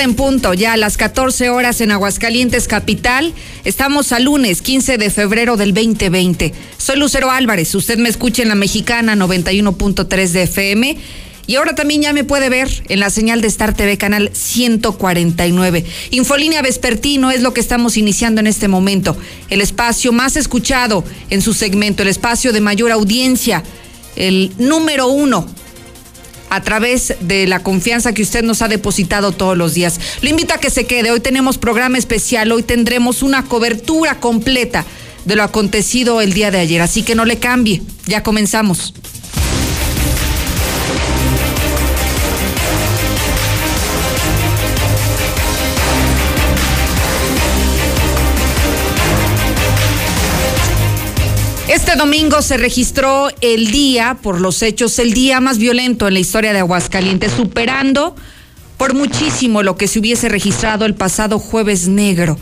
en punto, ya a las 14 horas en Aguascalientes Capital. Estamos a lunes 15 de febrero del 2020. Soy Lucero Álvarez, usted me escucha en la mexicana 91.3 de FM. Y ahora también ya me puede ver en la señal de Star TV Canal 149. Infolínea Vespertino es lo que estamos iniciando en este momento. El espacio más escuchado en su segmento, el espacio de mayor audiencia, el número uno a través de la confianza que usted nos ha depositado todos los días. Lo invito a que se quede. Hoy tenemos programa especial. Hoy tendremos una cobertura completa de lo acontecido el día de ayer. Así que no le cambie. Ya comenzamos. Domingo se registró el día, por los hechos, el día más violento en la historia de Aguascalientes, superando por muchísimo lo que se hubiese registrado el pasado jueves negro.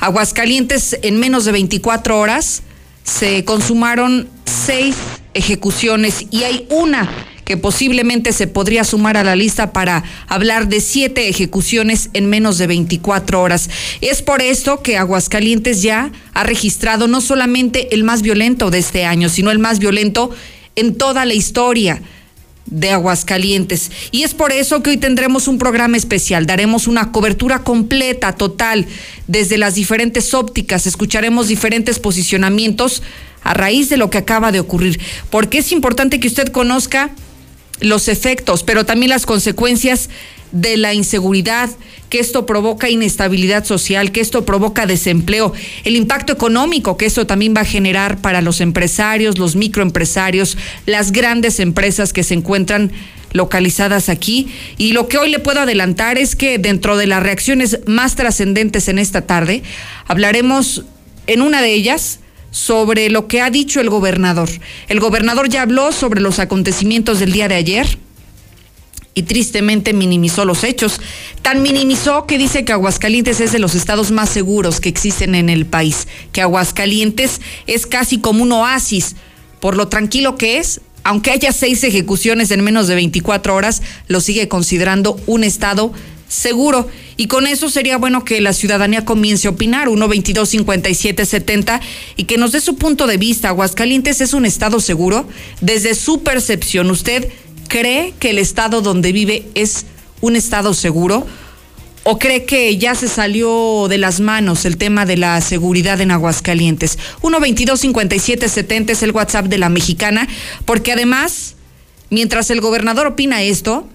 Aguascalientes, en menos de 24 horas, se consumaron seis ejecuciones y hay una que posiblemente se podría sumar a la lista para hablar de siete ejecuciones en menos de 24 horas. Es por esto que Aguascalientes ya ha registrado no solamente el más violento de este año, sino el más violento en toda la historia de Aguascalientes. Y es por eso que hoy tendremos un programa especial. Daremos una cobertura completa, total, desde las diferentes ópticas. Escucharemos diferentes posicionamientos a raíz de lo que acaba de ocurrir. Porque es importante que usted conozca los efectos, pero también las consecuencias de la inseguridad, que esto provoca inestabilidad social, que esto provoca desempleo, el impacto económico que esto también va a generar para los empresarios, los microempresarios, las grandes empresas que se encuentran localizadas aquí. Y lo que hoy le puedo adelantar es que dentro de las reacciones más trascendentes en esta tarde, hablaremos en una de ellas sobre lo que ha dicho el gobernador. El gobernador ya habló sobre los acontecimientos del día de ayer y tristemente minimizó los hechos. Tan minimizó que dice que Aguascalientes es de los estados más seguros que existen en el país, que Aguascalientes es casi como un oasis por lo tranquilo que es. Aunque haya seis ejecuciones en menos de 24 horas, lo sigue considerando un estado seguro. Y con eso sería bueno que la ciudadanía comience a opinar, 1-22-57-70, y que nos dé su punto de vista. Aguascalientes es un estado seguro. Desde su percepción, ¿usted cree que el estado donde vive es un estado seguro? ¿O cree que ya se salió de las manos el tema de la seguridad en Aguascalientes? 1-22-57-70 es el WhatsApp de la mexicana, porque además, mientras el gobernador opina esto,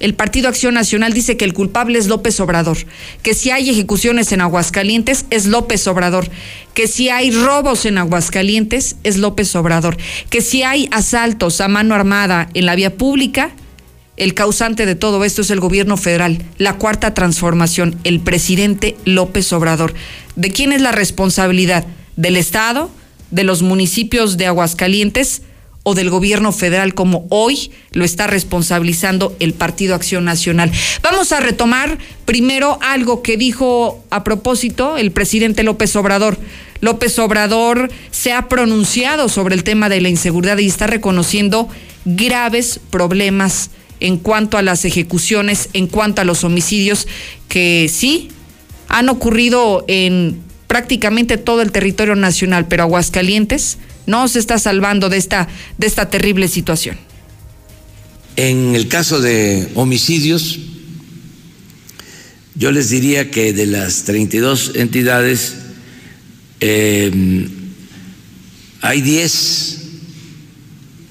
el Partido Acción Nacional dice que el culpable es López Obrador, que si hay ejecuciones en Aguascalientes es López Obrador, que si hay robos en Aguascalientes es López Obrador, que si hay asaltos a mano armada en la vía pública, el causante de todo esto es el gobierno federal, la cuarta transformación, el presidente López Obrador. ¿De quién es la responsabilidad? ¿Del Estado? ¿De los municipios de Aguascalientes? O del gobierno federal como hoy lo está responsabilizando el Partido Acción Nacional. Vamos a retomar primero algo que dijo a propósito el presidente López Obrador. López Obrador se ha pronunciado sobre el tema de la inseguridad y está reconociendo graves problemas en cuanto a las ejecuciones, en cuanto a los homicidios que sí han ocurrido en prácticamente todo el territorio nacional, pero Aguascalientes no se está salvando de esta, de esta terrible situación. En el caso de homicidios, yo les diría que de las 32 entidades, em, hay 10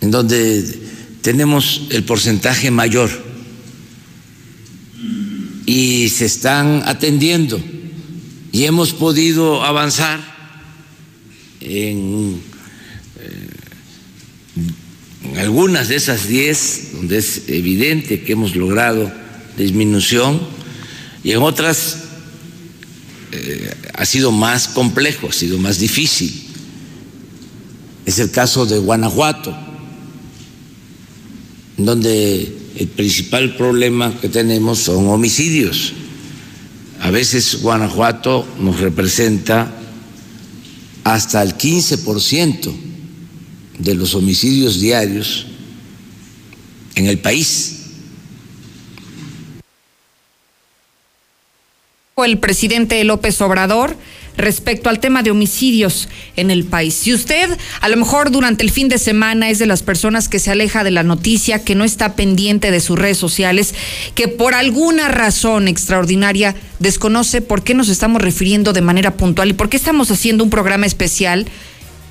en donde tenemos el porcentaje mayor y se están atendiendo y hemos podido avanzar en en algunas de esas 10, donde es evidente que hemos logrado disminución, y en otras eh, ha sido más complejo, ha sido más difícil. Es el caso de Guanajuato, donde el principal problema que tenemos son homicidios. A veces Guanajuato nos representa hasta el 15% de los homicidios diarios en el país. el presidente López Obrador respecto al tema de homicidios en el país. Si usted a lo mejor durante el fin de semana es de las personas que se aleja de la noticia, que no está pendiente de sus redes sociales, que por alguna razón extraordinaria desconoce por qué nos estamos refiriendo de manera puntual y por qué estamos haciendo un programa especial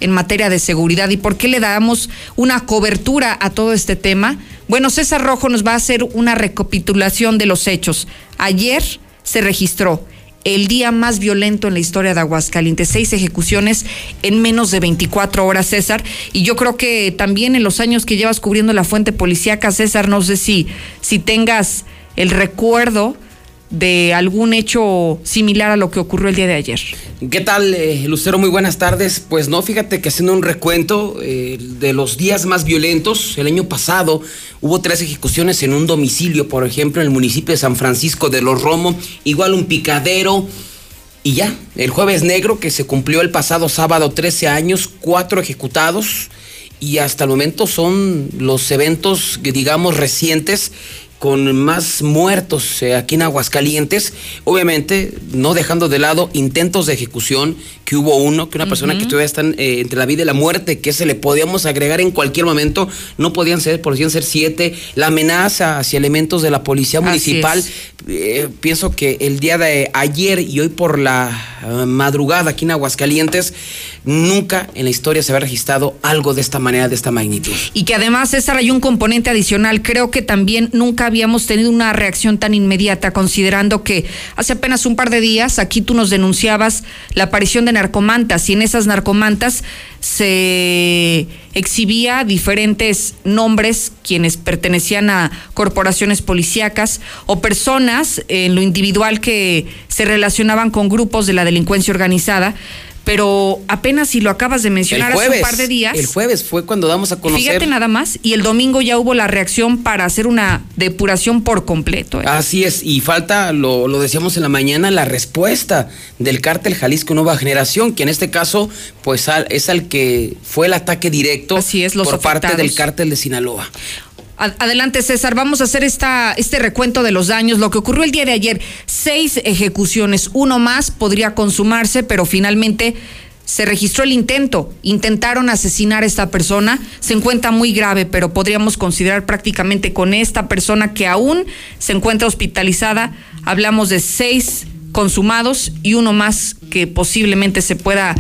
en materia de seguridad y por qué le damos una cobertura a todo este tema. Bueno, César Rojo nos va a hacer una recapitulación de los hechos. Ayer se registró el día más violento en la historia de Aguascalientes. Seis ejecuciones en menos de 24 horas, César. Y yo creo que también en los años que llevas cubriendo la fuente policíaca, César, no sé si, si tengas el recuerdo de algún hecho similar a lo que ocurrió el día de ayer. ¿Qué tal, eh, Lucero? Muy buenas tardes. Pues no, fíjate que haciendo un recuento eh, de los días más violentos, el año pasado hubo tres ejecuciones en un domicilio, por ejemplo, en el municipio de San Francisco de los Romo, igual un picadero. Y ya, el jueves negro que se cumplió el pasado sábado, 13 años, cuatro ejecutados y hasta el momento son los eventos, digamos, recientes con más muertos eh, aquí en Aguascalientes, obviamente no dejando de lado intentos de ejecución, que hubo uno, que una persona que todavía está eh, entre la vida y la muerte, que se le podíamos agregar en cualquier momento, no podían ser, podían ser siete, la amenaza hacia elementos de la policía municipal, eh, pienso que el día de ayer y hoy por la madrugada aquí en Aguascalientes, nunca en la historia se había registrado algo de esta manera, de esta magnitud. Y que además, César, hay un componente adicional, creo que también nunca habíamos tenido una reacción tan inmediata, considerando que hace apenas un par de días aquí tú nos denunciabas la aparición de narcomantas y en esas narcomantas se exhibía diferentes nombres quienes pertenecían a corporaciones policíacas o personas en lo individual que se relacionaban con grupos de la delincuencia organizada pero apenas si lo acabas de mencionar hace un par de días. El jueves fue cuando damos a conocer. Fíjate nada más, y el domingo ya hubo la reacción para hacer una depuración por completo. ¿eh? Así es, y falta, lo, lo, decíamos en la mañana, la respuesta del cártel Jalisco Nueva Generación, que en este caso, pues es al que fue el ataque directo Así es, los por parte del cártel de Sinaloa. Adelante, César. Vamos a hacer esta, este recuento de los daños. Lo que ocurrió el día de ayer, seis ejecuciones, uno más podría consumarse, pero finalmente se registró el intento. Intentaron asesinar a esta persona. Se encuentra muy grave, pero podríamos considerar prácticamente con esta persona que aún se encuentra hospitalizada. Hablamos de seis consumados y uno más que posiblemente se pueda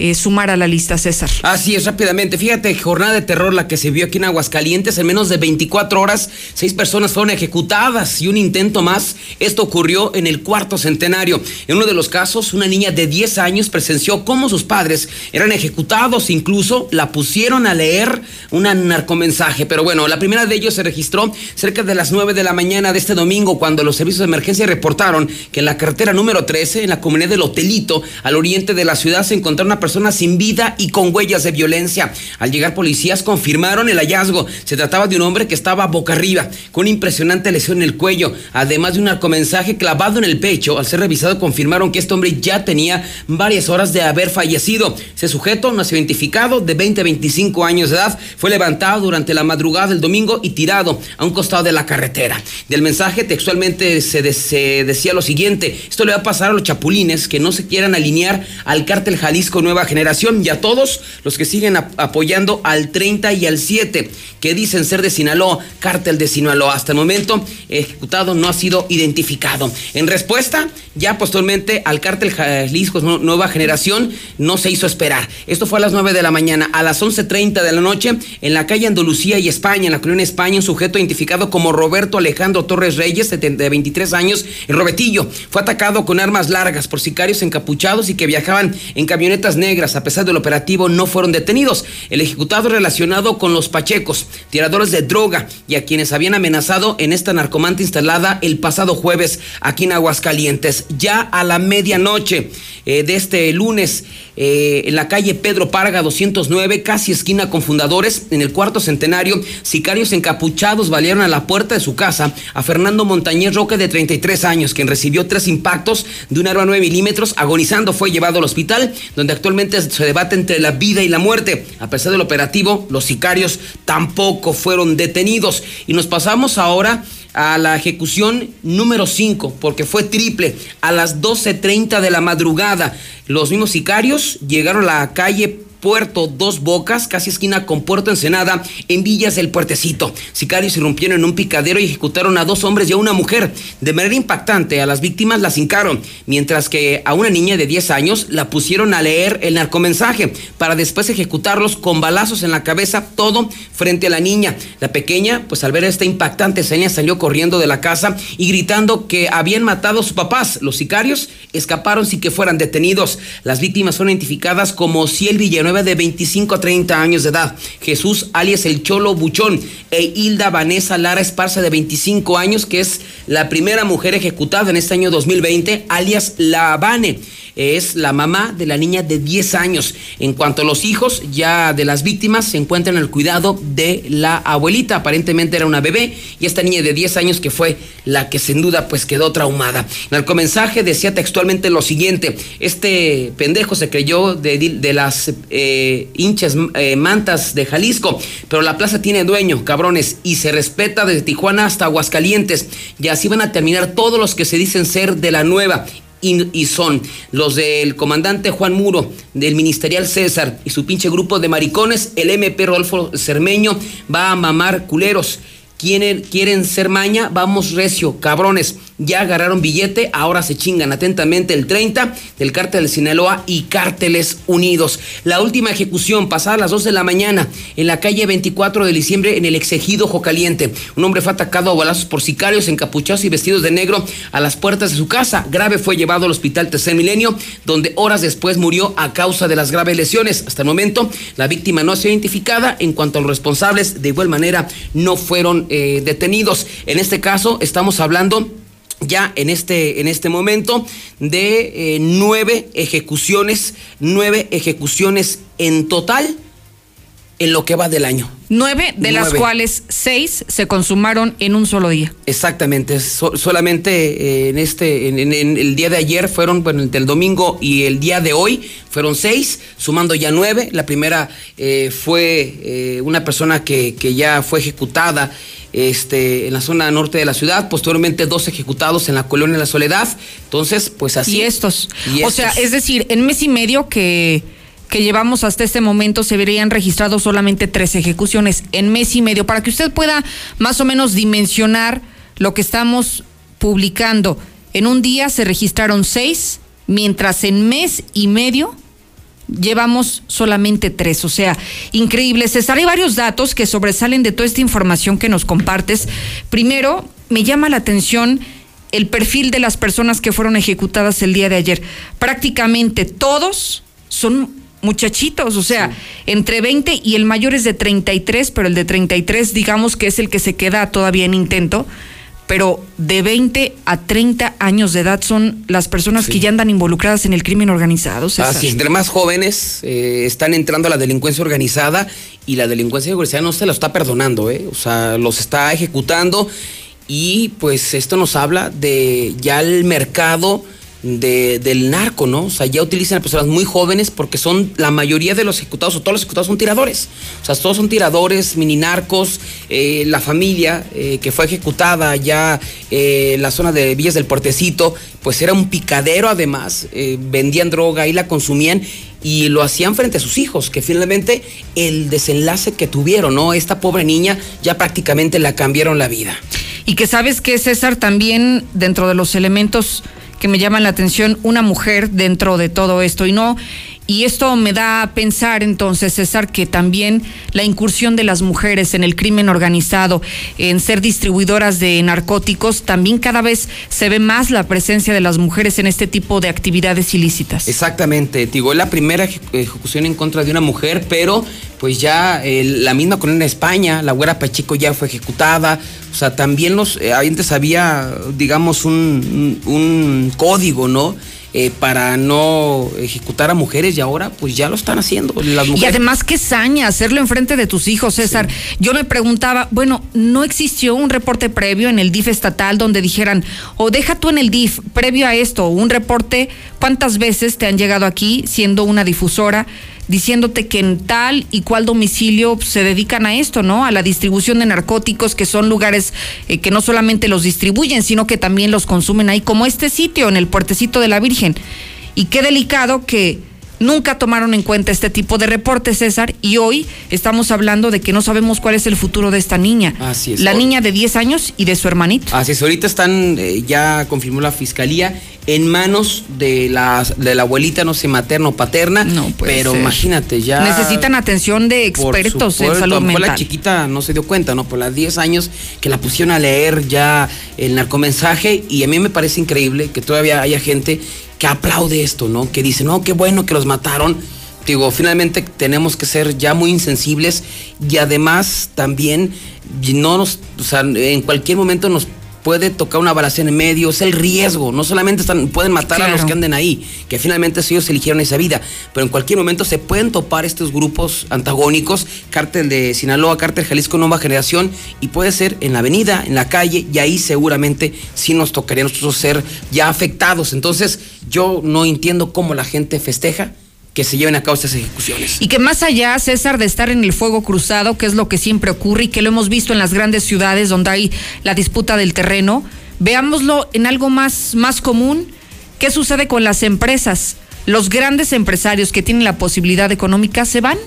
eh, sumar a la lista, César. Así es, rápidamente. Fíjate, jornada de terror la que se vio aquí en Aguascalientes. En menos de 24 horas, seis personas fueron ejecutadas y un intento más. Esto ocurrió en el cuarto centenario. En uno de los casos, una niña de 10 años presenció cómo sus padres eran ejecutados. Incluso la pusieron a leer un narcomensaje. Pero bueno, la primera de ellos se registró cerca de las 9 de la mañana de este domingo, cuando los servicios de emergencia reportaron que en la carretera número 13, en la comunidad del Hotelito, al oriente de la ciudad, se encontró una persona personas sin vida y con huellas de violencia. Al llegar policías confirmaron el hallazgo. Se trataba de un hombre que estaba boca arriba, con una impresionante lesión en el cuello, además de un narcomensaje clavado en el pecho. Al ser revisado confirmaron que este hombre ya tenía varias horas de haber fallecido. Ese sujeto no sido identificado, de 20 a 25 años de edad, fue levantado durante la madrugada del domingo y tirado a un costado de la carretera. Del mensaje textualmente se, se decía lo siguiente, esto le va a pasar a los chapulines que no se quieran alinear al cártel Jalisco Nueva generación y a todos los que siguen apoyando al 30 y al 7, que dicen ser de Sinaloa, cártel de Sinaloa. Hasta el momento, ejecutado no ha sido identificado. En respuesta, ya posteriormente al cártel Jalisco Nueva Generación no se hizo esperar. Esto fue a las 9 de la mañana. A las 11.30 de la noche, en la calle Andalucía y España, en la colonia España, un sujeto identificado como Roberto Alejandro Torres Reyes, de 23 años, en Robetillo, fue atacado con armas largas por sicarios encapuchados y que viajaban en camionetas negras negras, a pesar del operativo, no fueron detenidos. El ejecutado relacionado con los pachecos, tiradores de droga y a quienes habían amenazado en esta narcomanta instalada el pasado jueves aquí en Aguascalientes. Ya a la medianoche eh, de este lunes, eh, en la calle Pedro Parga 209, casi esquina con fundadores, en el cuarto centenario, sicarios encapuchados valieron a la puerta de su casa a Fernando Montañez Roque de 33 años, quien recibió tres impactos de un arma 9 milímetros, agonizando fue llevado al hospital, donde actualmente se debate entre la vida y la muerte. A pesar del operativo, los sicarios tampoco fueron detenidos. Y nos pasamos ahora a la ejecución número 5, porque fue triple, a las 12.30 de la madrugada. Los mismos sicarios llegaron a la calle Puerto Dos Bocas, casi esquina con Puerto Ensenada, en Villas del Puertecito. Sicarios irrumpieron en un picadero y ejecutaron a dos hombres y a una mujer. De manera impactante, a las víctimas las hincaron, mientras que a una niña de 10 años la pusieron a leer el narcomensaje, para después ejecutarlos con balazos en la cabeza, todo frente a la niña. La pequeña, pues al ver esta impactante escena, salió corriendo de la casa y gritando que habían matado a sus papás. Los sicarios escaparon sin que fueran detenidos. Las víctimas fueron identificadas como Ciel Villanueva de 25 a 30 años de edad, Jesús alias el Cholo Buchón e Hilda Vanessa Lara Esparza de 25 años, que es la primera mujer ejecutada en este año 2020, alias La Habane es la mamá de la niña de 10 años. En cuanto a los hijos ya de las víctimas, se encuentran en el cuidado de la abuelita. Aparentemente era una bebé y esta niña de 10 años que fue la que sin duda pues quedó traumada. En el mensaje decía textualmente lo siguiente, este pendejo se creyó de, las eh, hinchas eh, mantas de Jalisco, pero la plaza tiene dueño, cabrones, y se respeta desde Tijuana hasta Aguascalientes. Y así van a terminar todos los que se dicen ser de la nueva y, son los del comandante Juan Muro, del ministerial César y su pinche grupo de maricones, el MP Rodolfo Cermeño va a mamar culeros. Quieren, quieren ser maña, vamos recio, cabrones ya agarraron billete, ahora se chingan atentamente el 30 del cártel de Sinaloa y cárteles unidos. La última ejecución pasada a las 2 de la mañana en la calle 24 de diciembre en el exegido Jocaliente. Un hombre fue atacado a balazos por sicarios encapuchados y vestidos de negro a las puertas de su casa. Grave fue llevado al hospital Tercer Milenio, donde horas después murió a causa de las graves lesiones. Hasta el momento, la víctima no ha sido identificada. En cuanto a los responsables, de igual manera, no fueron eh, detenidos. En este caso, estamos hablando ya en este, en este momento de eh, nueve ejecuciones, nueve ejecuciones en total en lo que va del año. Nueve, de las cuales seis se consumaron en un solo día. Exactamente, solamente eh, en este, en, el día de ayer fueron, bueno, entre el domingo y el día de hoy fueron seis, sumando ya nueve. La primera eh, fue una persona que, que ya fue ejecutada este, en la zona norte de la ciudad, posteriormente dos ejecutados en la colonia La Soledad. Entonces, pues así. Y estos. O sea, es decir, en mes y medio que, que llevamos hasta este momento se verían registrados solamente tres ejecuciones en mes y medio, para que usted pueda más o menos dimensionar lo que estamos publicando. En un día se registraron seis, mientras en mes y medio llevamos solamente tres. O sea, increíble. César, hay varios datos que sobresalen de toda esta información que nos compartes. Primero, me llama la atención el perfil de las personas que fueron ejecutadas el día de ayer. Prácticamente todos son muchachitos, o sea, entre 20 y el mayor es de 33, pero el de 33 digamos que es el que se queda todavía en intento pero de 20 a 30 años de edad son las personas que ya andan involucradas en el crimen organizado. Así, entre más jóvenes eh, están entrando a la delincuencia organizada y la delincuencia organizada no se lo está perdonando, ¿eh? o sea, los está ejecutando y pues esto nos habla de ya el mercado de, del narco, ¿no? O sea, ya utilizan a personas muy jóvenes porque son la mayoría de los ejecutados o todos los ejecutados son tiradores. O sea, todos son tiradores, mini narcos. Eh, la familia eh, que fue ejecutada ya eh, en la zona de Villas del Puertecito, pues era un picadero además. vendían droga y la consumían y lo hacían frente a sus hijos, que finalmente el desenlace que tuvieron, ¿no? Esta pobre niña ya prácticamente la cambiaron la vida. Y que sabes que César también dentro de los elementos que me llaman la atención una mujer dentro de todo esto. Y no y esto me da a pensar entonces, César, que también la incursión de las mujeres en el crimen organizado, en ser distribuidoras de narcóticos, también cada vez se ve más la presencia de las mujeres en este tipo de actividades ilícitas. Exactamente, digo, es la primera ejecución en contra de una mujer, pero pues ya la misma con en España, la güera Pacheco ya fue ejecutada, o sea, también los, eh, antes había, digamos, un, un código, ¿no? Eh, para no ejecutar a mujeres y ahora pues ya lo están haciendo. Las Y además qué saña hacerlo enfrente de tus hijos, César. Yo me preguntaba, bueno, ¿no existió un reporte previo en el DIF estatal donde dijeran, o deja tú en el DIF, previo a esto, un reporte, cuántas veces te han llegado aquí siendo una difusora? Diciéndote que en tal y cual domicilio se dedican a esto, ¿no? A la distribución de narcóticos, que son lugares eh, que no solamente los distribuyen, sino que también los consumen ahí, como este sitio, en el puertecito de la Virgen. Y qué delicado que nunca tomaron en cuenta este tipo de reportes, César, y hoy estamos hablando de que no sabemos cuál es el futuro de esta niña. Así es. La niña de 10 años y de su hermanito. Así es, ahorita están, eh, ya confirmó la fiscalía, en manos de la, de la abuelita, no sé, materna o paterna. No puede Pero ser. imagínate, ya. Necesitan atención de por expertos en salud mental. la chiquita no se dio cuenta, ¿no? Por las 10 años que la pusieron a leer ya el narcomensaje y a mí me parece increíble que todavía haya gente que aplaude esto, ¿no? Que dice, no, qué bueno que los mataron. Digo, finalmente tenemos que ser ya muy insensibles y además también no nos, o sea, en cualquier momento nos puede tocar una balacera en medio, es el riesgo, no solamente están, pueden matar a los que anden ahí, que finalmente ellos eligieron esa vida, pero en cualquier momento se pueden topar estos grupos antagónicos, cártel de Sinaloa, cártel Jalisco Nueva Generación, y puede ser en la avenida, en la calle, y ahí seguramente sí nos tocaría a nosotros ser ya afectados. Entonces, yo no entiendo cómo la gente festeja que se lleven a cabo estas ejecuciones. Y que más allá, César, de estar en el fuego cruzado, que es lo que siempre ocurre y que lo hemos visto en las grandes ciudades donde hay la disputa del terreno, veámoslo en algo más, más común. ¿Qué sucede con las empresas? Los grandes empresarios que tienen la posibilidad económica se van.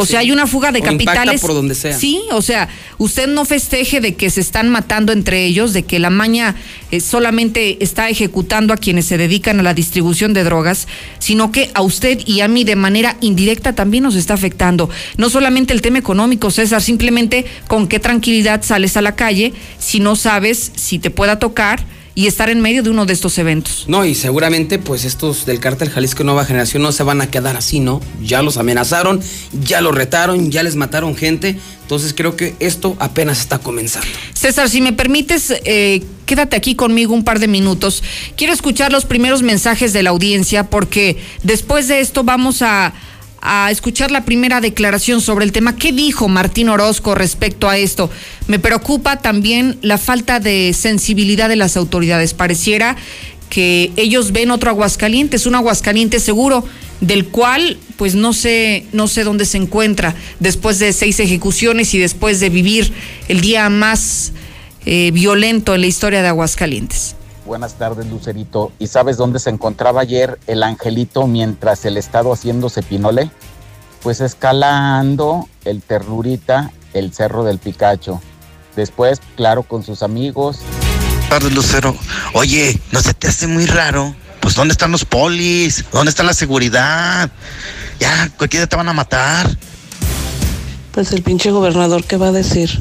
O Sí. sea, hay una fuga de O capitales. por donde sea. Sí, o sea, usted no festeje de que se están matando entre ellos, de que la maña eh, solamente está ejecutando a quienes se dedican a la distribución de drogas, sino que a usted y a mí de manera indirecta también nos está afectando. No solamente el tema económico, César, simplemente con qué tranquilidad sales a la calle si no sabes si te pueda tocar y estar en medio de uno de estos eventos. No, y seguramente pues estos del cártel Jalisco Nueva Generación no se van a quedar así, ¿no? Ya los amenazaron, ya los retaron, ya les mataron gente, entonces creo que esto apenas está comenzando. César, si me permites, eh, quédate aquí conmigo un par de minutos. Quiero escuchar los primeros mensajes de la audiencia porque después de esto vamos a, a escuchar la primera declaración sobre el tema. ¿Qué dijo Martín Orozco respecto a esto? Me preocupa también la falta de sensibilidad de las autoridades. Pareciera que ellos ven otro Aguascalientes, un Aguascalientes seguro, del cual pues no sé, no sé dónde se encuentra después de seis ejecuciones y después de vivir el día más eh, violento en la historia de Aguascalientes. Buenas tardes, Lucerito. ¿Y sabes dónde se encontraba ayer el angelito mientras el estado haciéndose pinole? Pues escalando el Ternurita, el Cerro del Picacho. Después, claro, con sus amigos. Buenas tardes, Lucero. Oye, ¿no se te hace muy raro? Pues ¿dónde están los polis? ¿Dónde está la seguridad? Ya, cualquier día te van a matar. Pues el pinche gobernador, ¿qué va a decir?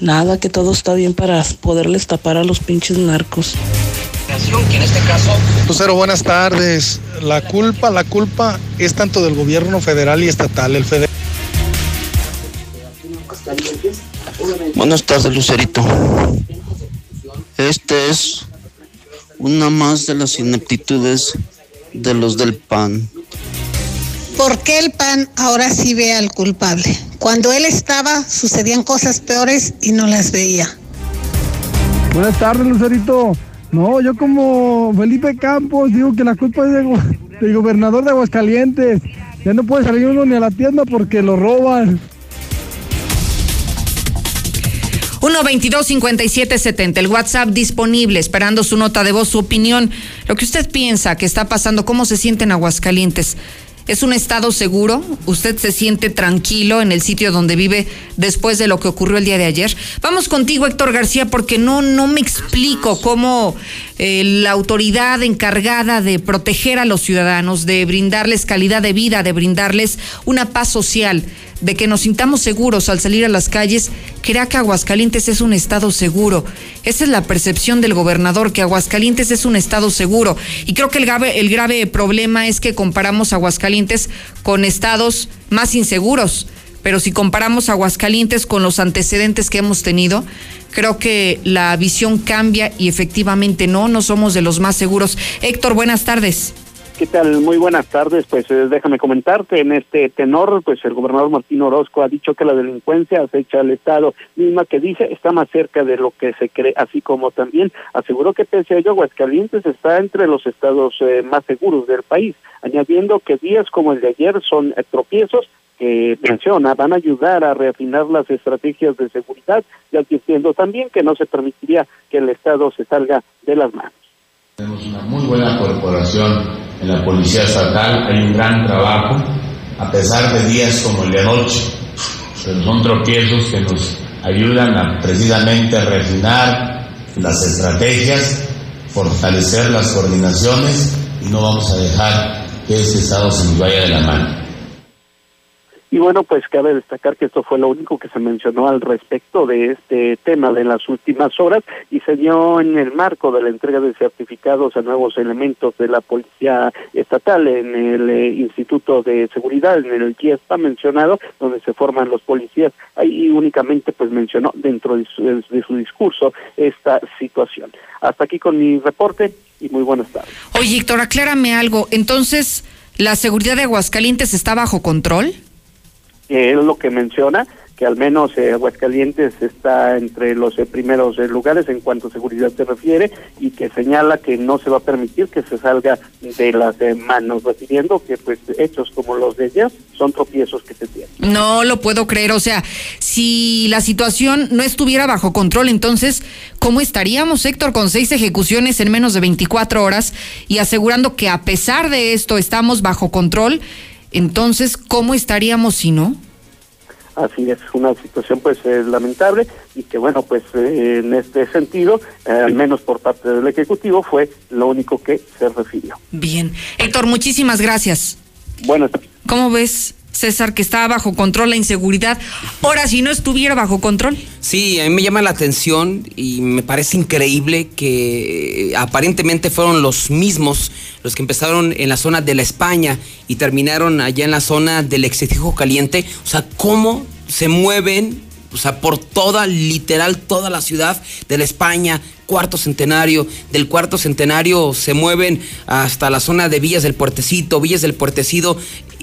Nada, que todo está bien para poderles tapar a los pinches narcos. Que en este caso Lucero, buenas tardes. La culpa, la culpa es tanto del gobierno federal y estatal. El federal Buenas tardes, Lucerito. Este es una más de las ineptitudes de los del PAN. ¿Por qué el PAN ahora sí ve al culpable? Cuando él estaba sucedían cosas peores y no las veía. Buenas tardes, Lucerito. No, yo como Felipe Campos digo que la culpa es de del gobernador de Aguascalientes. Ya no puede salir uno ni a la tienda porque lo roban. 1-22-5770, el WhatsApp disponible, esperando su nota de voz, su opinión, lo que usted piensa que está pasando, cómo se siente en Aguascalientes. ¿Es un estado seguro? ¿Usted se siente tranquilo en el sitio donde vive después de lo que ocurrió el día de ayer? Vamos contigo, Héctor García, porque no, no me explico cómo eh, la autoridad encargada de proteger a los ciudadanos, de brindarles calidad de vida, de brindarles una paz social, de que nos sintamos seguros al salir a las calles, crea que Aguascalientes es un estado seguro. Esa es la percepción del gobernador, que Aguascalientes es un estado seguro. Y creo que el grave, el grave problema es que comparamos Aguascalientes con estados más inseguros. Pero si comparamos Aguascalientes con los antecedentes que hemos tenido, creo que la visión cambia y efectivamente no, no somos de los más seguros. Héctor, buenas tardes. ¿Qué tal? Muy buenas tardes. Pues eh, déjame comentarte en este tenor, pues el gobernador Martín Orozco ha dicho que la delincuencia acecha al Estado, misma que dice está más cerca de lo que se cree, así como también aseguró que pese a ello Aguascalientes está entre los estados eh, más seguros del país, añadiendo que días como el de ayer son eh, tropiezos que menciona van a ayudar a reafinar las estrategias de seguridad y advirtiendo también que no se permitiría que el Estado se salga de las manos. Tenemos una muy buena corporación en la Policía Estatal, hay un gran trabajo, a pesar de días como el de anoche, pero son tropiezos que nos ayudan a precisamente refinar las estrategias, fortalecer las coordinaciones y no vamos a dejar que este Estado se nos vaya de la mano. Y bueno, pues cabe destacar que esto fue lo único que se mencionó al respecto de este tema de las últimas horas y se dio en el marco de la entrega de certificados a nuevos elementos de la Policía Estatal en el eh, Instituto de Seguridad, en el que está mencionado, donde se forman los policías. Ahí únicamente pues mencionó dentro de su, de su discurso esta situación. Hasta aquí con mi reporte y muy buenas tardes. Oye, Héctor, aclárame algo. Entonces, ¿la seguridad de Aguascalientes está bajo control? Es lo que menciona, que al menos eh, Aguascalientes está entre los eh, primeros eh, lugares en cuanto a seguridad se refiere y que señala que no se va a permitir que se salga de las manos, refiriendo que pues hechos como los de ella son tropiezos que se tienen. No lo puedo creer, o sea, si la situación no estuviera bajo control, entonces, ¿cómo estaríamos, Héctor, con seis ejecuciones en menos de 24 horas y asegurando que a pesar de esto estamos bajo control? Entonces, ¿cómo estaríamos si no? Así es, una situación pues eh, lamentable y que bueno, pues eh, en este sentido, eh, al menos por parte del Ejecutivo, fue lo único que se refirió. Bien. Héctor, muchísimas gracias. Buenas ¿Cómo ves? César, que estaba bajo control la inseguridad. Ahora, si no estuviera bajo control. Sí, a mí me llama la atención y me parece increíble que aparentemente fueron los mismos los que empezaron en la zona de la España y terminaron allá en la zona del excesivo caliente. O sea, cómo se mueven, o sea, por toda, literal, toda la ciudad de la España, cuarto centenario. Del cuarto centenario se mueven hasta la zona de Villas del Puertecito, Villas del Puertecito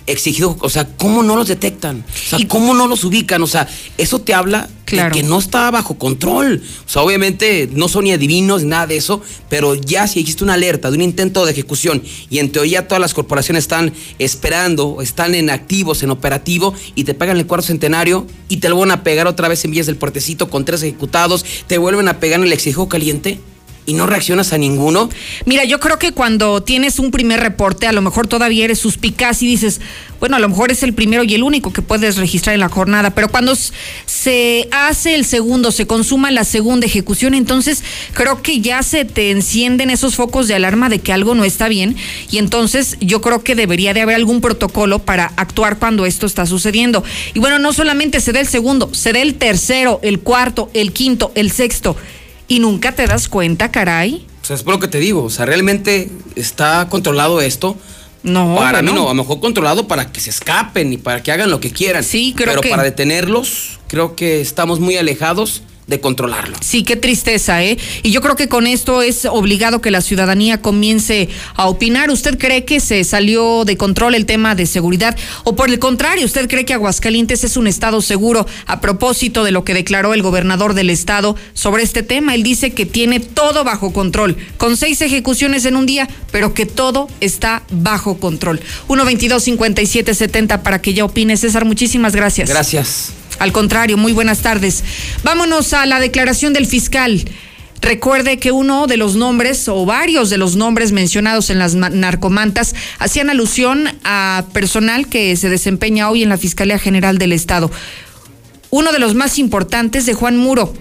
exigido, o sea, ¿cómo no los detectan? O sea, ¿cómo no los ubican? O sea, eso te habla de que no está bajo control. O sea, obviamente no son ni adivinos ni nada de eso, pero ya si existe una alerta de un intento de ejecución y en teoría todas las corporaciones están esperando, están en activos, en operativo y te pagan el cuarto centenario y te lo van a pegar otra vez en vías del puertecito con tres ejecutados, te vuelven a pegar en el exijo caliente y no reaccionas a ninguno? Mira, yo creo que cuando tienes un primer reporte, a lo mejor todavía eres suspicaz y dices, bueno, a lo mejor es el primero y el único que puedes registrar en la jornada, pero cuando se hace el segundo, se consuma la segunda ejecución, entonces creo que ya se te encienden esos focos de alarma de que algo no está bien y entonces yo creo que debería de haber algún protocolo para actuar cuando esto está sucediendo. Y bueno, no solamente se da el segundo, se da el tercero, el cuarto, el quinto, el sexto y nunca te das cuenta, caray. O sea, es por lo que te digo, o sea, realmente está controlado esto. No, para mí no, a lo mejor controlado para que se escapen y para que hagan lo que quieran. Sí, creo Pero para detenerlos, creo que estamos muy alejados de controlarlo. Sí, qué tristeza, ¿eh? Y yo creo que con esto es obligado que la ciudadanía comience a opinar. ¿Usted cree que se salió de control el tema de seguridad? ¿O por el contrario, usted cree que Aguascalientes es un estado seguro a propósito de lo que declaró el gobernador del estado sobre este tema? Él dice que tiene todo bajo control, con seis ejecuciones en un día, pero que todo está bajo control. 122 5770 para que ya opine. César, muchísimas gracias. Gracias. Al contrario, muy buenas tardes. Vámonos a la declaración del fiscal. Recuerde que uno de los nombres o varios de los nombres mencionados en las narcomantas hacían alusión a personal que se desempeña hoy en la Fiscalía General del Estado. Uno de los más importantes de Juan Muro,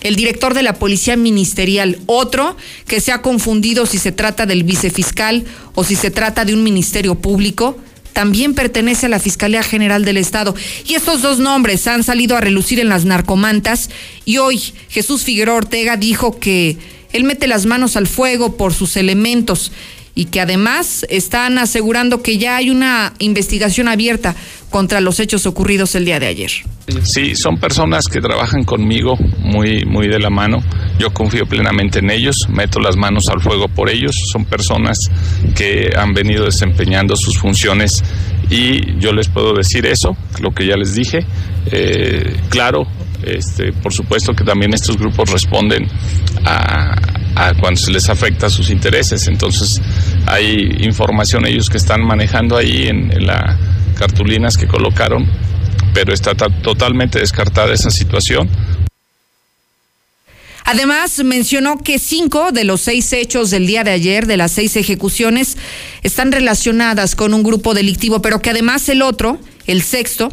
el director de la Policía Ministerial. Otro que se ha confundido si se trata del vicefiscal o si se trata de un ministerio público también pertenece a la Fiscalía General del Estado. Y estos dos nombres han salido a relucir en las narcomantas y hoy Jesús Figueroa Ortega dijo que él mete las manos al fuego por sus elementos y que además están asegurando que ya hay una investigación abierta contra los hechos ocurridos el día de ayer. Sí, son personas que trabajan conmigo muy, muy de la mano. Yo confío plenamente en ellos, meto las manos al fuego por ellos. Son personas que han venido desempeñando sus funciones y yo les puedo decir eso, lo que ya les dije. Eh, claro, este, por supuesto que también estos grupos responden a, a cuando se les afecta sus intereses. Entonces hay información ellos que están manejando ahí en, las cartulinas que colocaron, pero está totalmente descartada esa situación. Además, mencionó que cinco de los seis hechos del día de ayer, de las seis ejecuciones, están relacionadas con un grupo delictivo, pero que además el otro, el sexto,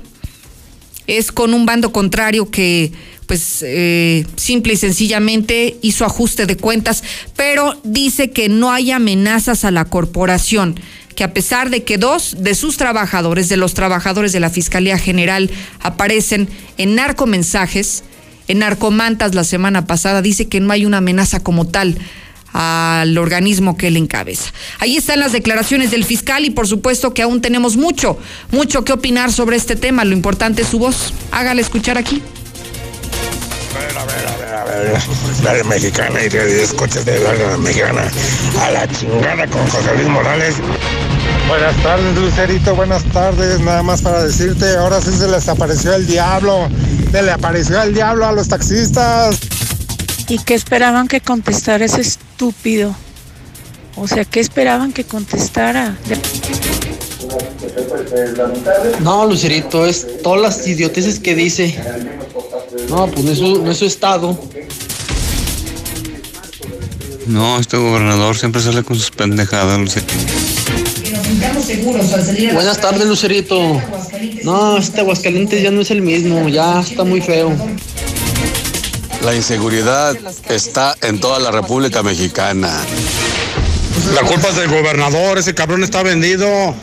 es con un bando contrario que pues eh, simple y sencillamente hizo ajuste de cuentas, pero dice que no hay amenazas a la corporación, que a pesar de que dos de sus trabajadores, de los trabajadores de la Fiscalía General, aparecen en narcomensajes, en narcomantas la semana pasada, dice que no hay una amenaza como tal al organismo que él encabeza. Ahí están las declaraciones del fiscal y por supuesto que aún tenemos mucho, mucho que opinar sobre este tema. Lo importante es su voz. Hágale escuchar aquí. A ver, a ver, a ver, a ver. Radio Mexicana y Radio Escuchas de Radio Mexicana. A la chingada con José Luis Morales. Buenas tardes, Lucerito. Buenas tardes. Nada más para decirte, ahora sí se les apareció el diablo. Se le apareció el diablo a los taxistas. ¿Y qué esperaban que contestara ese estúpido? O sea, ¿qué esperaban que contestara? No, Lucerito, es todas las idioteces que dice. No, pues no es su, no es su estado. No, este gobernador siempre sale con sus pendejadas, Lucerito. Buenas tardes, Lucerito. No, este Aguascalientes ya no es el mismo, ya está muy feo. La inseguridad está en toda la República Mexicana. La culpa es del gobernador, ese cabrón está vendido.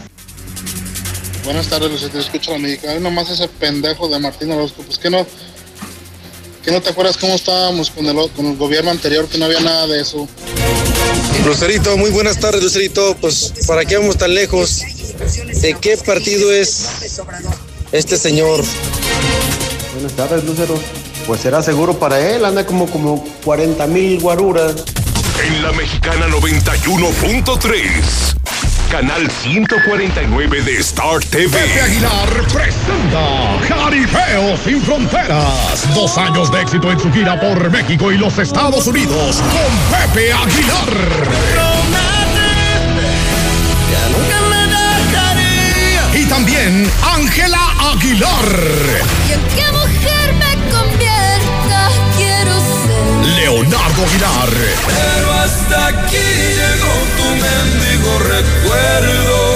Buenas tardes, Lucerito. Escucho la mexicana. Nomás ese pendejo de Martín Orozco. Pues que no. ¿Que no te acuerdas cómo estábamos con el, con el gobierno anterior? Que no había nada de eso. Lucerito, muy buenas tardes, Lucerito. Pues, ¿para qué vamos tan lejos? ¿De qué partido es este señor? Buenas tardes, Lucero. Pues será seguro para él, anda como, como 40 mil guaruras. En la mexicana 91.3. Canal 149 de Star TV. Pepe Aguilar presenta Jaripeo sin Fronteras. Dos años de éxito en su gira por México y los Estados Unidos con Pepe Aguilar. Y también Ángela Aguilar. Aguilar. Pero hasta aquí llegó tu mendigo recuerdo.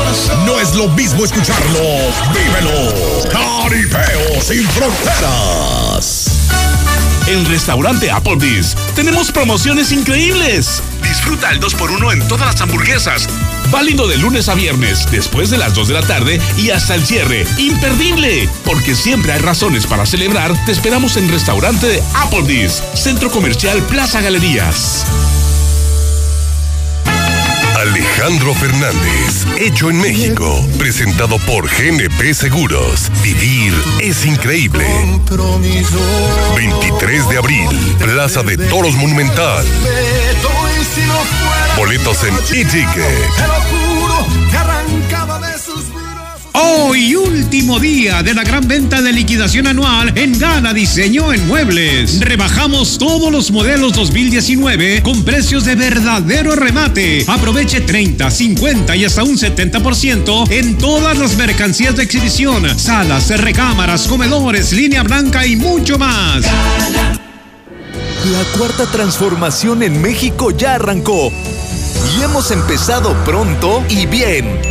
No es lo mismo escucharlo, vívelo. Caripeo sin fronteras. En Restaurante Applebee's tenemos promociones increíbles. Disfruta el 2x1 en todas las hamburguesas. Válido de lunes a viernes, después de las 2 de la tarde y hasta el cierre. ¡Imperdible! Porque siempre hay razones para celebrar. Te esperamos en Restaurante Applebee's, Centro Comercial Plaza Galerías. Alejandro Fernández, hecho en México, presentado por GNP Seguros. Vivir es increíble. 23 de abril, Plaza de Toros Monumental. Boletos en e-ticket. Hoy, último día de la gran venta de liquidación anual en Gala Diseño en Muebles. Rebajamos todos los modelos 2019 con precios de verdadero remate. Aproveche 30, 50 y hasta un 70% en todas las mercancías de exhibición, salas, recámaras, comedores, línea blanca y mucho más. La cuarta transformación en México ya arrancó. Y hemos empezado pronto y bien.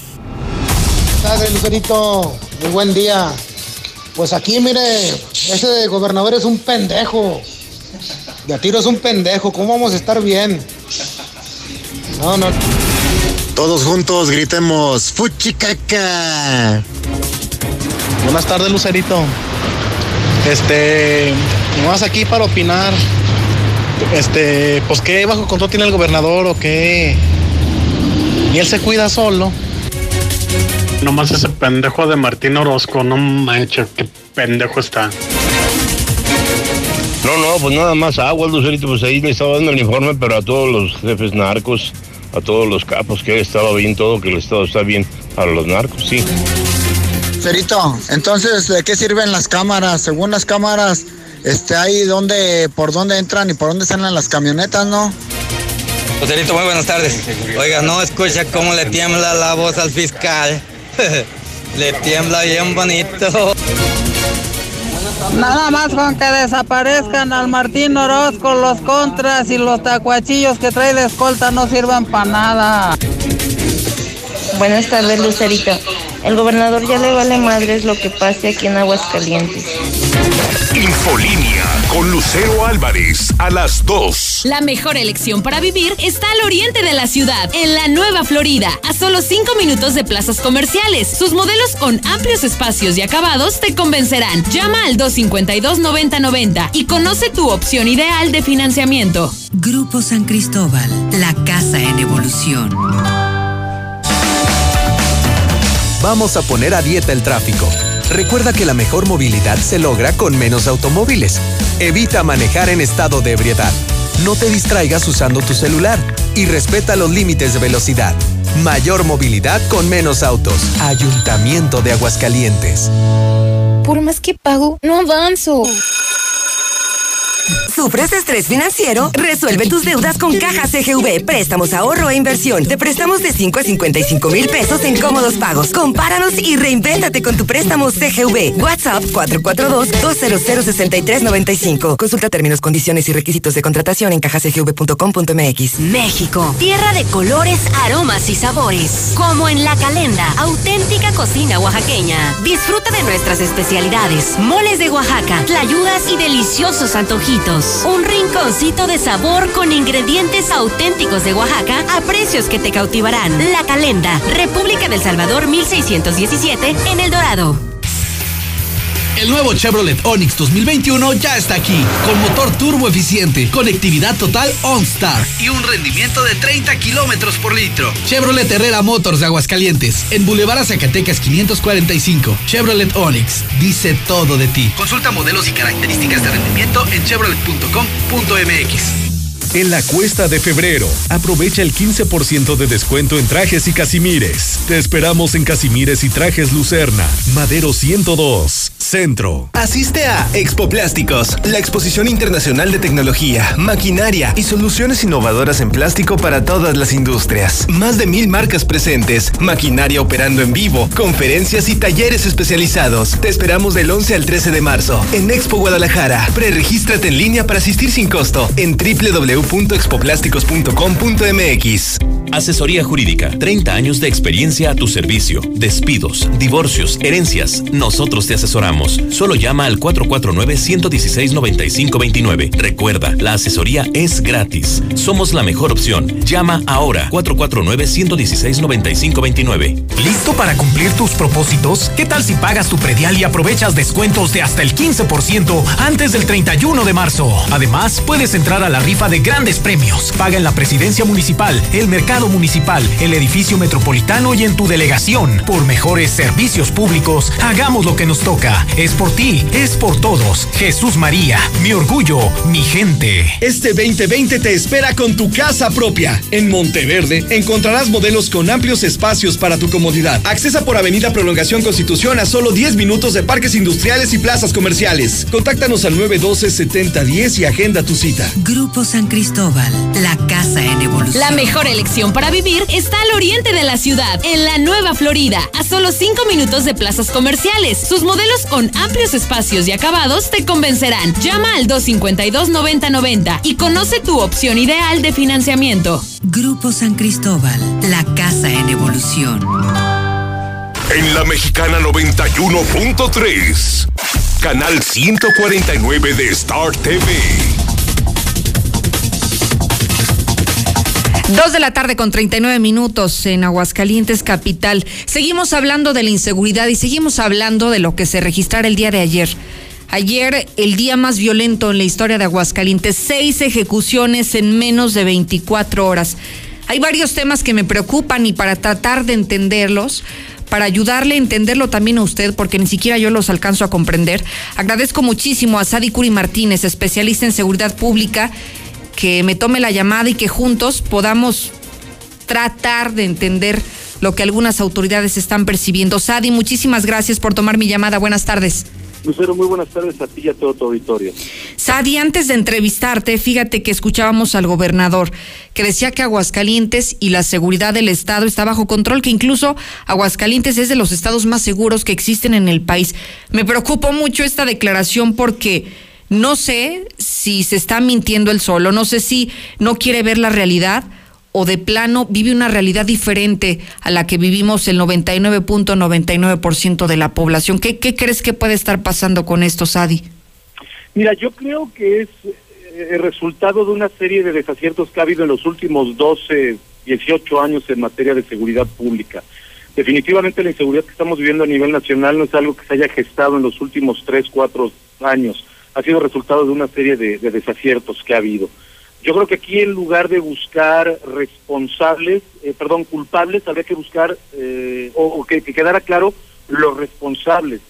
Tardes, Lucerito. Muy buen día. Pues aquí, mire, ese gobernador es un pendejo. De a tiro es un pendejo. ¿Cómo vamos a estar bien? No, no. Todos juntos gritemos ¡Fuchicaca! Buenas tardes, Lucerito. Este, nomás aquí para opinar. Este, pues qué bajo control tiene el gobernador o qué. Y él se cuida solo. Nomás ese pendejo de Martín Orozco, no manches, qué pendejo está. No, no, pues nada más agua, Lucerito, pues ahí le estaba dando el informe, pero a todos los jefes narcos, a todos los capos, que estaba bien todo, que el Estado está bien para los narcos, sí. Cerito, entonces, ¿de qué sirven las cámaras? Según las cámaras, este, ahí donde, por dónde entran y por dónde salen las camionetas, ¿no? Joserito, muy buenas tardes. Oiga, no escucha cómo le tiembla la voz al fiscal. le tiembla bien bonito. Nada más con que desaparezcan al Martín Orozco, los contras y los tacuachillos que trae de escolta no sirvan para nada. Buenas tardes, Lucerito. El gobernador ya le vale madres lo que pase aquí en Aguascalientes. Infolínea con Lucero Álvarez a las 2. La mejor elección para vivir está al oriente de la ciudad, en la Nueva Florida, a solo 5 minutos de plazas comerciales. Sus modelos con amplios espacios y acabados te convencerán. Llama al 252-9090 y conoce tu opción ideal de financiamiento. Grupo San Cristóbal, la casa en evolución. Vamos a poner a dieta el tráfico. Recuerda que la mejor movilidad se logra con menos automóviles. Evita manejar en estado de ebriedad. No te distraigas usando tu celular y respeta los límites de velocidad. Mayor movilidad con menos autos. Ayuntamiento de Aguascalientes. Por más que pago, no avanzo. ¿Sufres estrés financiero? Resuelve tus deudas con Caja CGV. Préstamos, ahorro e inversión. Te prestamos de 5 a 55 mil pesos en cómodos pagos. Compáranos y reinvéntate con tu préstamo CGV. WhatsApp 442-200-6395. Consulta términos, condiciones y requisitos de contratación en cajacgv.com.mx. México, tierra de colores, aromas y sabores. Como en La Calenda, auténtica cocina oaxaqueña. Disfruta de nuestras especialidades, moles de Oaxaca, tlayudas y deliciosos antojitos. Un rinconcito de sabor con ingredientes auténticos de Oaxaca a precios que te cautivarán. La Calenda, República del Salvador 1617 en El Dorado. El nuevo Chevrolet Onix 2021 ya está aquí, con motor turbo eficiente, conectividad total OnStar y un rendimiento de 30 kilómetros por litro. Chevrolet Herrera Motors de Aguascalientes, en Boulevard Zacatecas 545. Chevrolet Onix, dice todo de ti. Consulta modelos y características de rendimiento en chevrolet.com.mx. En la cuesta de febrero, aprovecha el 15% de descuento en trajes y casimires. Te esperamos en Casimires y Trajes Lucerna, Madero 102, Centro. Asiste a Expo Plásticos, la exposición internacional de tecnología, maquinaria y soluciones innovadoras en plástico para todas las industrias. Más de mil marcas presentes, maquinaria operando en vivo, conferencias y talleres especializados. Te esperamos del 11 al 13 de marzo en Expo Guadalajara. Preregístrate en línea para asistir sin costo en www www.expoplásticos.com.mx. Asesoría jurídica. 30 años de experiencia a tu servicio. Despidos, divorcios, herencias. Nosotros te asesoramos. Solo llama al 449-116-9529. Recuerda, la asesoría es gratis. Somos la mejor opción. Llama ahora. 449-116-9529. ¿Listo para cumplir tus propósitos? ¿Qué tal si pagas tu predial y aprovechas descuentos de hasta el 15% antes del 31 de marzo? Además, puedes entrar a la rifa de grandes premios. Paga en la presidencia municipal, el mercado municipal, el edificio metropolitano y en tu delegación. Por mejores servicios públicos, hagamos lo que nos toca. Es por ti, es por todos. Jesús María, mi orgullo, mi gente. Este 2020 te espera con tu casa propia. En Monteverde encontrarás modelos con amplios espacios para tu comodidad. Accesa por Avenida Prolongación Constitución a solo 10 minutos de parques industriales y plazas comerciales. Contáctanos al 912-7010 y agenda tu cita. Grupo San Cristóbal, la casa en evolución. La mejor elección para vivir está al oriente de la ciudad, en la Nueva Florida, a solo 5 minutos de plazas comerciales. Sus modelos con amplios espacios y acabados te convencerán. Llama al 252-9090 y conoce tu opción ideal de financiamiento. Grupo San Cristóbal, la casa en evolución. En la Mexicana 91.3, canal 149 de Star TV. Dos de la tarde con 39 minutos en Aguascalientes, capital. Seguimos hablando de la inseguridad y seguimos hablando de lo que se registrara el día de ayer. Ayer, el día más violento en la historia de Aguascalientes, seis ejecuciones en menos de 24 horas. Hay varios temas que me preocupan y para tratar de entenderlos, para ayudarle a entenderlo también a usted, porque ni siquiera yo los alcanzo a comprender, agradezco muchísimo a Sadi Curi Martínez, especialista en seguridad pública que me tome la llamada y que juntos podamos tratar de entender lo que algunas autoridades están percibiendo. Sadi, muchísimas gracias por tomar mi llamada. Buenas tardes. Lucero, muy buenas tardes a ti y a todo tu auditorio. Sadi, antes de entrevistarte, fíjate que escuchábamos al gobernador que decía que Aguascalientes y la seguridad del Estado está bajo control, que incluso Aguascalientes es de los estados más seguros que existen en el país. Me preocupó mucho esta declaración porque no sé si se está mintiendo él solo, no sé si no quiere ver la realidad o de plano vive una realidad diferente a la que vivimos el 99.99% de la población. ¿Qué, ¿Qué crees que puede estar pasando con esto, Sadi? Mira, yo creo que es eh, el resultado de una serie de desaciertos que ha habido en los últimos 12, 18 años en materia de seguridad pública. Definitivamente la inseguridad que estamos viviendo a nivel nacional no es algo que se haya gestado en los últimos 3, 4 años. Ha sido resultado de una serie de, de desaciertos que ha habido. Yo creo que aquí en lugar de buscar responsables, eh, perdón, culpables, habría que buscar eh, o, o que, que, quedara claro los responsables.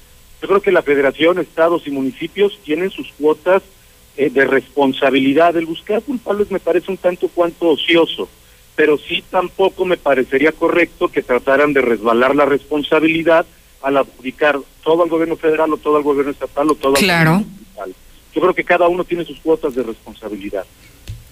Yo creo que la federación, estados y municipios tienen sus cuotas eh, de responsabilidad. El buscar culpables me parece un tanto cuanto ocioso, pero sí tampoco me parecería correcto que trataran de resbalar la responsabilidad al aplicar todo al gobierno federal o todo al gobierno estatal o todo claro. al yo creo que cada uno tiene sus cuotas de responsabilidad.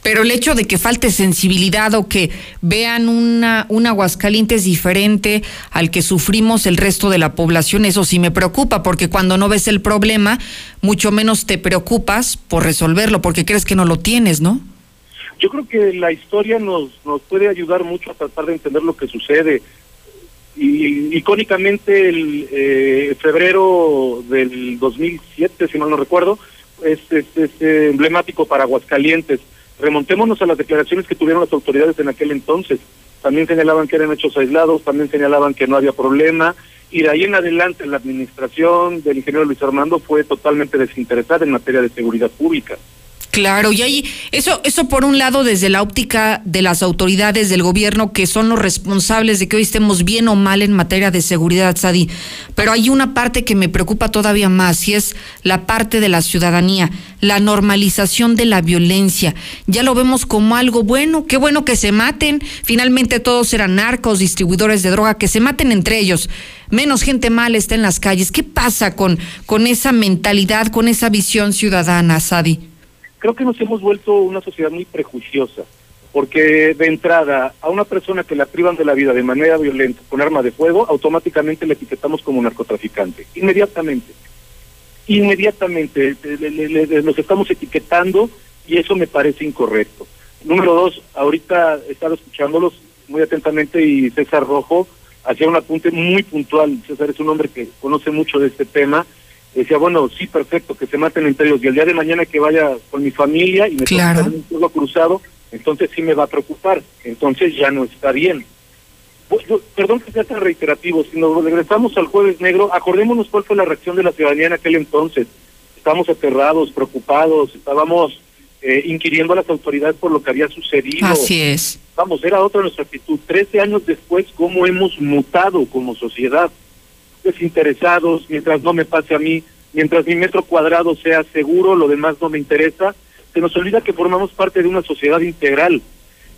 Pero el hecho de que falte sensibilidad o que vean una, un Aguascalientes diferente al que sufrimos el resto de la población, eso sí me preocupa, porque cuando no ves el problema, mucho menos te preocupas por resolverlo, porque crees que no lo tienes, ¿no? Yo creo que la historia nos, nos puede ayudar mucho a tratar de entender lo que sucede. Y icónicamente el eh, febrero del 2007, si mal no recuerdo, es, es, es emblemático para Aguascalientes Remontémonos a las declaraciones que tuvieron las autoridades en aquel entonces. También señalaban que eran hechos aislados, también señalaban que no había problema, y de ahí en adelante la administración del ingeniero Luis Armando fue totalmente desinteresada en materia de seguridad pública. Claro, y ahí, eso, eso por un lado desde la óptica de las autoridades del gobierno que son los responsables de que hoy estemos bien o mal en materia de seguridad, Sadi. Pero hay una parte que me preocupa todavía más y es la parte de la ciudadanía, la normalización de la violencia. Ya lo vemos como algo bueno, qué bueno que se maten. Finalmente todos eran narcos, distribuidores de droga, que se maten entre ellos. Menos gente mal está en las calles. ¿Qué pasa con, con esa mentalidad, con esa visión ciudadana, Sadi? Creo que nos hemos vuelto una sociedad muy prejuiciosa, porque de entrada a una persona que la privan de la vida de manera violenta con arma de fuego, automáticamente le etiquetamos como narcotraficante, inmediatamente. Inmediatamente nos estamos etiquetando y eso me parece incorrecto. Número dos, ahorita he estado escuchándolos muy atentamente y César Rojo hacía un apunte muy puntual. César es un hombre que conoce mucho de este tema decía, bueno, sí, perfecto, que se maten entre ellos. Y el día de mañana que vaya con mi familia y me claro. un fuego cruzado, entonces sí me va a preocupar. Entonces ya no está bien. Pues, perdón que sea tan reiterativo, si nos regresamos al jueves negro, acordémonos cuál fue la reacción de la ciudadanía en aquel entonces. Estábamos aterrados, preocupados, estábamos eh, inquiriendo a las autoridades por lo que había sucedido. Así es. Vamos, era otra nuestra actitud. Trece años después, cómo hemos mutado como sociedad desinteresados, mientras no me pase a mí, mientras mi metro cuadrado sea seguro, lo demás no me interesa, se nos olvida que formamos parte de una sociedad integral.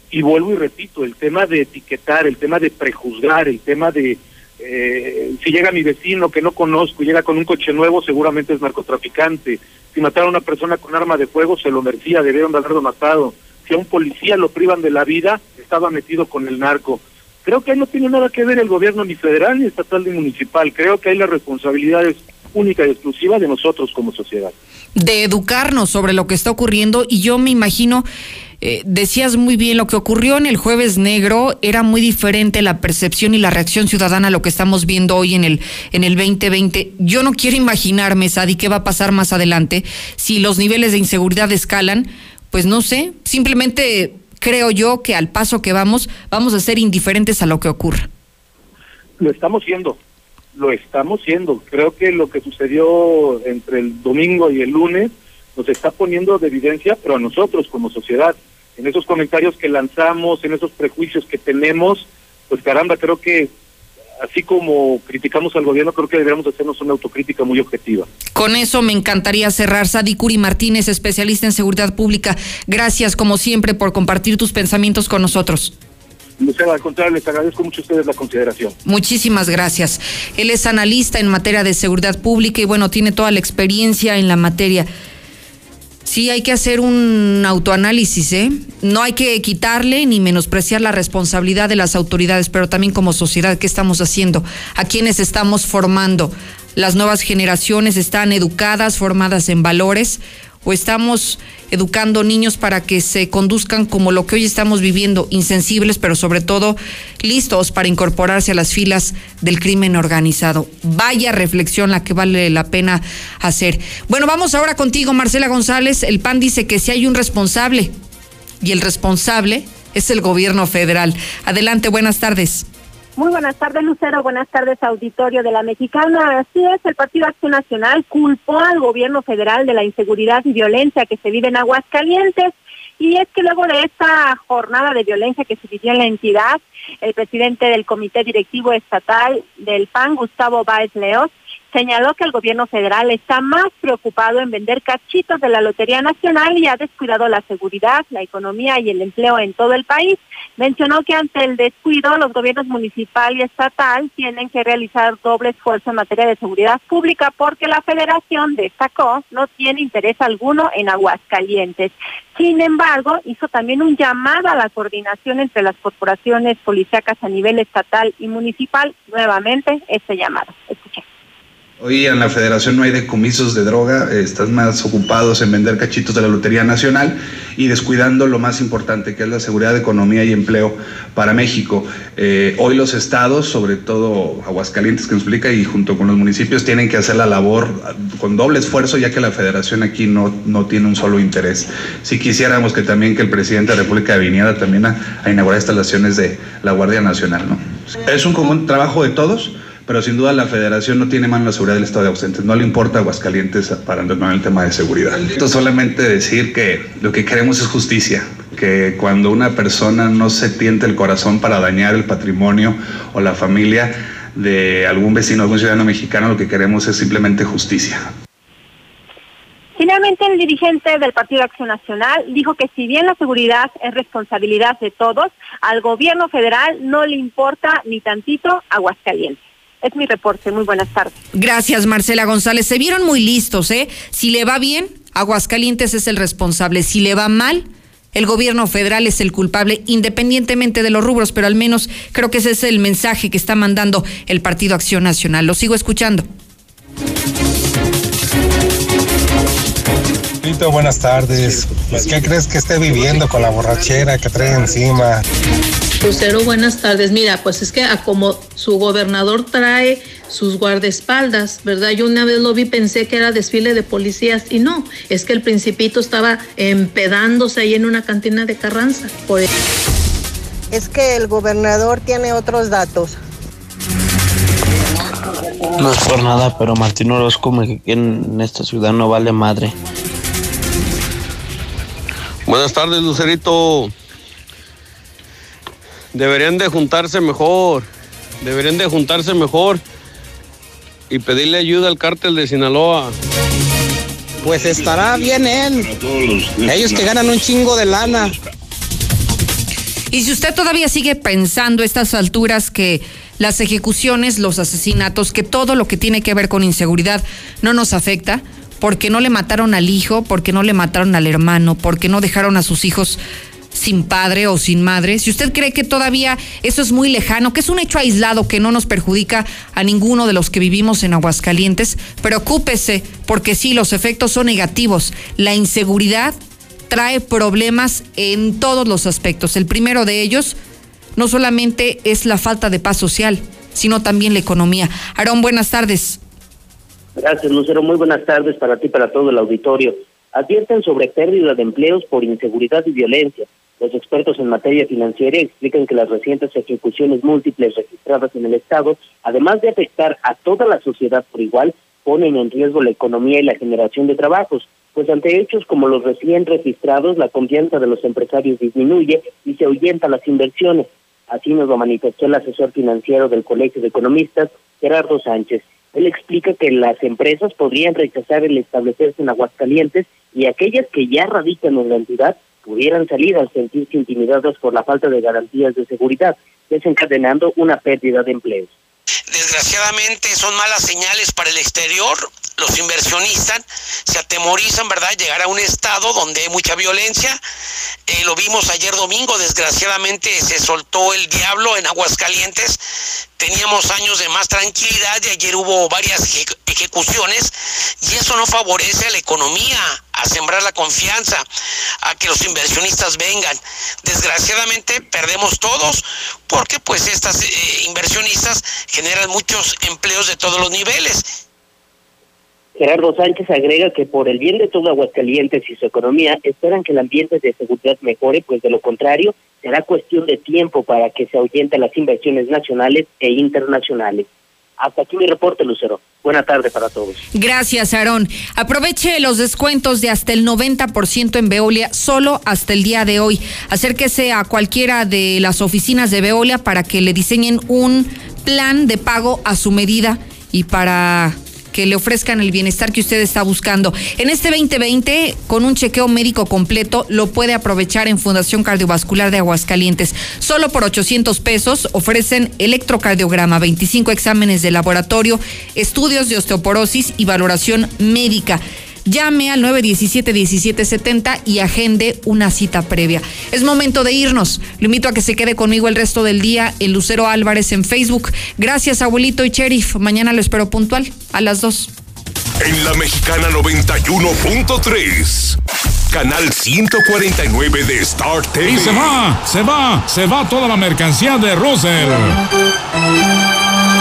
Y vuelvo y repito, el tema de etiquetar, el tema de prejuzgar, el tema de eh, si llega mi vecino que no conozco y llega con un coche nuevo, seguramente es narcotraficante. Si mataron a una persona con arma de fuego, se lo merecía, debieron de haberlo matado. Si a un policía lo privan de la vida, estaba metido con el narco. Creo que ahí no tiene nada que ver el gobierno ni federal ni estatal ni municipal. Creo que ahí la responsabilidad es única y exclusiva de nosotros como sociedad. De educarnos sobre lo que está ocurriendo y yo me imagino, eh, decías muy bien, lo que ocurrió en el jueves negro era muy diferente la percepción y la reacción ciudadana a lo que estamos viendo hoy en el, en el 2020. Yo no quiero imaginarme, Sadi, qué va a pasar más adelante si los niveles de inseguridad escalan. Pues no sé, simplemente creo yo que al paso que vamos, vamos a ser indiferentes a lo que ocurra. Lo estamos siendo, lo estamos siendo. Creo que lo que sucedió entre el domingo y el lunes nos está poniendo de evidencia, pero a nosotros como sociedad, en esos comentarios que lanzamos, en esos prejuicios que tenemos, pues caramba, creo que así como criticamos al gobierno, creo que deberíamos hacernos una autocrítica muy objetiva. Con eso me encantaría cerrar. Sadi Curi Martínez, especialista en seguridad pública. Gracias, como siempre, por compartir tus pensamientos con nosotros. Lucero, al contrario, les agradezco mucho a ustedes la consideración. Muchísimas gracias. Él es analista en materia de seguridad pública y bueno, tiene toda la experiencia en la materia. Sí, hay que hacer un autoanálisis, ¿eh? No hay que quitarle ni menospreciar la responsabilidad de las autoridades, pero también como sociedad, ¿qué estamos haciendo? ¿A quiénes estamos formando? ¿Las nuevas generaciones están educadas, formadas en valores? O estamos educando niños para que se conduzcan como lo que hoy estamos viviendo, insensibles, pero sobre todo listos para incorporarse a las filas del crimen organizado. Vaya reflexión la que vale la pena hacer. Bueno, vamos ahora contigo, Marcela González. El PAN dice que si hay un responsable y el responsable es el gobierno federal. Adelante, buenas tardes. Muy buenas tardes, Lucero. Buenas tardes, auditorio de la Mexicana. Así es, el Partido Acción Nacional culpó al gobierno federal de la inseguridad y violencia que se vive en Aguascalientes. Y es que luego de esta jornada de violencia que se vivió en la entidad, el presidente del Comité Directivo Estatal del PAN, Gustavo Báez Leos, señaló que el gobierno federal está más preocupado en vender cachitos de la Lotería Nacional y ha descuidado la seguridad, la economía y el empleo en todo el país. Mencionó que ante el descuido, los gobiernos municipal y estatal tienen que realizar doble esfuerzo en materia de seguridad pública porque la federación, destacó, no tiene interés alguno en Aguascalientes. Sin embargo, hizo también un llamado a la coordinación entre las corporaciones policíacas a nivel estatal y municipal. Nuevamente, este llamado. Escuchen. Hoy en la federación no hay decomisos de droga, eh, están más ocupados en vender cachitos de la Lotería Nacional y descuidando lo más importante, que es la seguridad, economía y empleo para México. Eh, hoy los estados, sobre todo Aguascalientes que nos explica, y junto con los municipios, tienen que hacer la labor con doble esfuerzo, ya que la federación aquí no, no tiene un solo interés. Si quisiéramos que también que el presidente de la República viniera también a, a inaugurar instalaciones de la Guardia Nacional, ¿no? Es un común trabajo de todos pero sin duda la federación no tiene mano en la seguridad del estado de ausentes. No le importa Aguascalientes para no el tema de seguridad. Esto solamente decir que lo que queremos es justicia, que cuando una persona no se tiente el corazón para dañar el patrimonio o la familia de algún vecino, algún ciudadano mexicano, lo que queremos es simplemente justicia. Finalmente, el dirigente del Partido Acción Nacional dijo que si bien la seguridad es responsabilidad de todos, al gobierno federal no le importa ni tantito Aguascalientes. Es mi reporte. Muy buenas tardes. Gracias, Marcela González. Se vieron muy listos, ¿eh? Si le va bien, Aguascalientes es el responsable. Si le va mal, el gobierno federal es el culpable, independientemente de los rubros, pero al menos creo que ese es el mensaje que está mandando el Partido Acción Nacional. Lo sigo escuchando. buenas tardes. Pues, ¿Qué crees que esté viviendo con la borrachera que trae encima? Lucero, buenas tardes. Mira, pues es que como su gobernador trae sus guardaespaldas, ¿verdad? Yo una vez lo vi, pensé que era desfile de policías y no, es que el principito estaba empedándose ahí en una cantina de Carranza. Por Es que el gobernador tiene otros datos. No es por nada, pero Martín Orozco que en esta ciudad no vale madre. Buenas tardes, Lucerito. Deberían de juntarse mejor. Deberían de juntarse mejor y pedirle ayuda al cártel de Sinaloa. Pues estará bien él. Ellos que ganan un chingo de lana. Y si usted todavía sigue pensando a estas alturas que las ejecuciones, los asesinatos, que todo lo que tiene que ver con inseguridad no nos afecta, porque no le mataron al hijo, porque no le mataron al hermano, porque no dejaron a sus hijos sin padre o sin madre, si usted cree que todavía eso es muy lejano, que es un hecho aislado que no nos perjudica a ninguno de los que vivimos en Aguascalientes, preocúpese porque sí, los efectos son negativos. La inseguridad trae problemas en todos los aspectos. El primero de ellos no solamente es la falta de paz social, sino también la economía. Aarón, buenas tardes. Gracias, Lucero. Muy buenas tardes para ti para todo el auditorio. Advierten sobre pérdida de empleos por inseguridad y violencia. Los expertos en materia financiera explican que las recientes ejecuciones múltiples registradas en el Estado, además de afectar a toda la sociedad por igual, ponen en riesgo la economía y la generación de trabajos, pues ante hechos como los recién registrados, la confianza de los empresarios disminuye y se ahuyenta las inversiones. Así nos lo manifestó el asesor financiero del Colegio de Economistas, Gerardo Sánchez. Él explica que las empresas podrían rechazar el establecerse en Aguascalientes y aquellas que ya radican en la entidad pudieran salir al sentirse intimidadas por la falta de garantías de seguridad, desencadenando una pérdida de empleos. Desgraciadamente son malas señales para el exterior los inversionistas se atemorizan, ¿verdad?, llegar a un estado donde hay mucha violencia. Eh, lo vimos ayer domingo, desgraciadamente se soltó el diablo en Aguascalientes. Teníamos años de más tranquilidad y ayer hubo varias ejecuciones y eso no favorece a la economía, a sembrar la confianza, a que los inversionistas vengan. Desgraciadamente perdemos todos porque pues estas eh, inversionistas generan muchos empleos de todos los niveles Gerardo Sánchez agrega que por el bien de todo Aguascalientes y su economía esperan que el ambiente de seguridad mejore, pues de lo contrario será cuestión de tiempo para que se ahuyenten las inversiones nacionales e internacionales. Hasta aquí mi reporte, Lucero. Buena tarde para todos. Gracias, Aarón. Aproveche los descuentos de hasta el 90% en Veolia solo hasta el día de hoy. Acérquese a cualquiera de las oficinas de Veolia para que le diseñen un plan de pago a su medida y para que le ofrezcan el bienestar que usted está buscando. En este 2020, con un chequeo médico completo, lo puede aprovechar en Fundación Cardiovascular de Aguascalientes. Solo por 800 pesos ofrecen electrocardiograma, 25 exámenes de laboratorio, estudios de osteoporosis y valoración médica. Llame al 917-1770 y agende una cita previa. Es momento de irnos. Lo invito a que se quede conmigo el resto del día en Lucero Álvarez en Facebook. Gracias, abuelito y sheriff. Mañana lo espero puntual a las 2. En la mexicana 91.3. Canal 149 de Star TV. Y se va, se va, se va toda la mercancía de Russell.